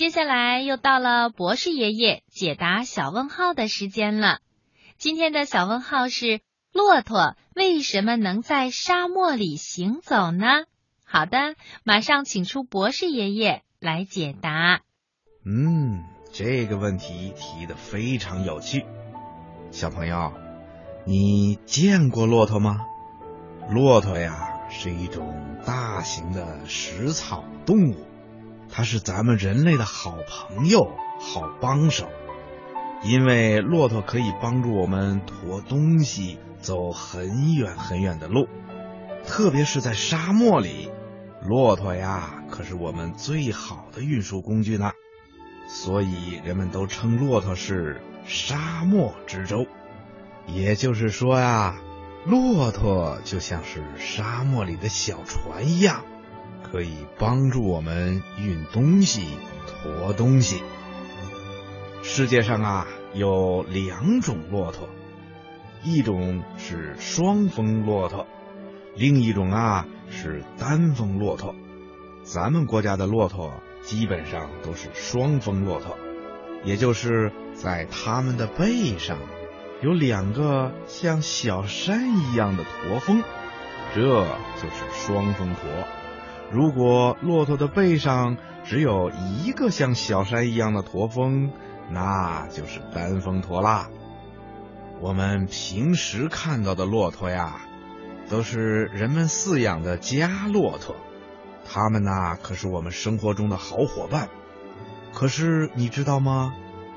接下来又到了博士爷爷解答小问号的时间了。今天的小问号是：骆驼为什么能在沙漠里行走呢？好的，马上请出博士爷爷来解答。嗯，这个问题提的非常有趣。小朋友，你见过骆驼吗？骆驼呀，是一种大型的食草动物。它是咱们人类的好朋友、好帮手，因为骆驼可以帮助我们驮东西走很远很远的路，特别是在沙漠里，骆驼呀可是我们最好的运输工具呢。所以人们都称骆驼是沙漠之舟。也就是说呀，骆驼就像是沙漠里的小船一样。可以帮助我们运东西、驮东西。世界上啊有两种骆驼，一种是双峰骆驼，另一种啊是单峰骆驼。咱们国家的骆驼基本上都是双峰骆驼，也就是在它们的背上有两个像小山一样的驼峰，这就是双峰驼。如果骆驼的背上只有一个像小山一样的驼峰，那就是单峰驼啦。我们平时看到的骆驼呀，都是人们饲养的家骆驼，它们呐可是我们生活中的好伙伴。可是你知道吗？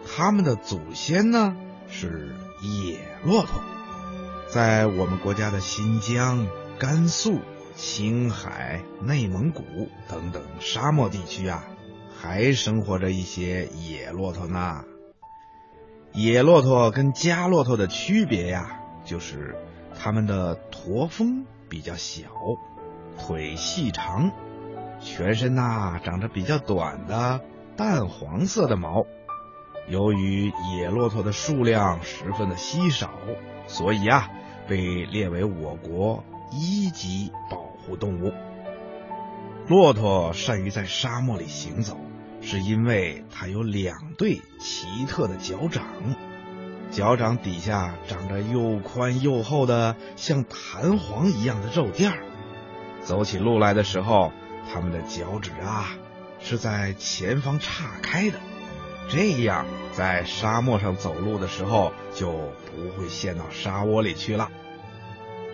它们的祖先呢是野骆驼，在我们国家的新疆、甘肃。青海、内蒙古等等沙漠地区啊，还生活着一些野骆驼呢。野骆驼跟家骆驼的区别呀，就是它们的驼峰比较小，腿细长，全身呐长着比较短的淡黄色的毛。由于野骆驼的数量十分的稀少，所以啊，被列为我国一级保。护动物，骆驼善于在沙漠里行走，是因为它有两对奇特的脚掌，脚掌底下长着又宽又厚的像弹簧一样的肉垫儿。走起路来的时候，它们的脚趾啊是在前方岔开的，这样在沙漠上走路的时候就不会陷到沙窝里去了。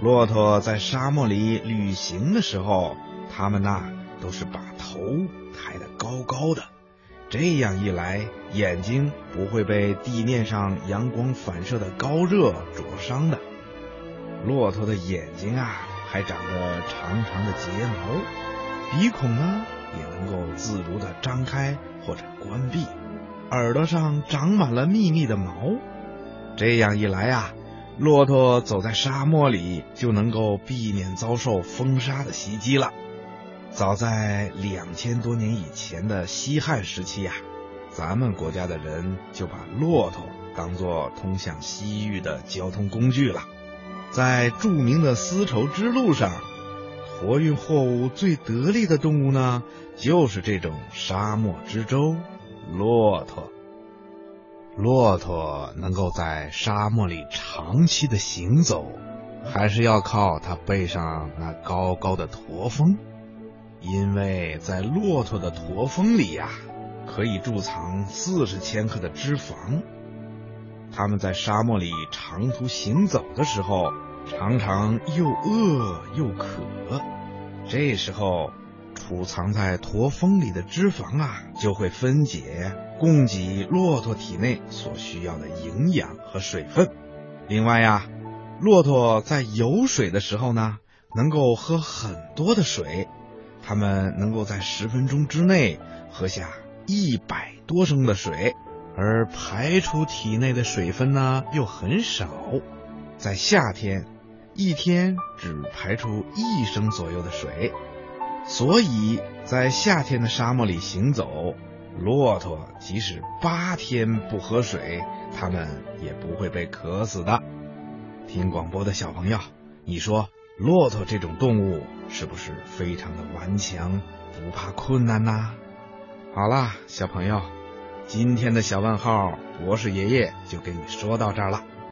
骆驼在沙漠里旅行的时候，它们呐都是把头抬得高高的，这样一来，眼睛不会被地面上阳光反射的高热灼伤的。骆驼的眼睛啊，还长着长长的睫毛，鼻孔呢也能够自如的张开或者关闭，耳朵上长满了密密的毛，这样一来啊。骆驼走在沙漠里，就能够避免遭受风沙的袭击了。早在两千多年以前的西汉时期呀，咱们国家的人就把骆驼当做通向西域的交通工具了。在著名的丝绸之路上，驮运货物最得力的动物呢，就是这种沙漠之舟——骆驼。骆驼能够在沙漠里长期的行走，还是要靠它背上那高高的驼峰，因为在骆驼的驼峰里呀，可以贮藏四十千克的脂肪。它们在沙漠里长途行走的时候，常常又饿又渴，这时候储藏在驼峰里的脂肪啊，就会分解。供给骆驼体内所需要的营养和水分。另外呀，骆驼在游水的时候呢，能够喝很多的水，它们能够在十分钟之内喝下一百多升的水，而排出体内的水分呢又很少，在夏天一天只排出一升左右的水，所以在夏天的沙漠里行走。骆驼即使八天不喝水，它们也不会被渴死的。听广播的小朋友，你说骆驼这种动物是不是非常的顽强，不怕困难呢？好啦，小朋友，今天的小问号博士爷爷就给你说到这儿了。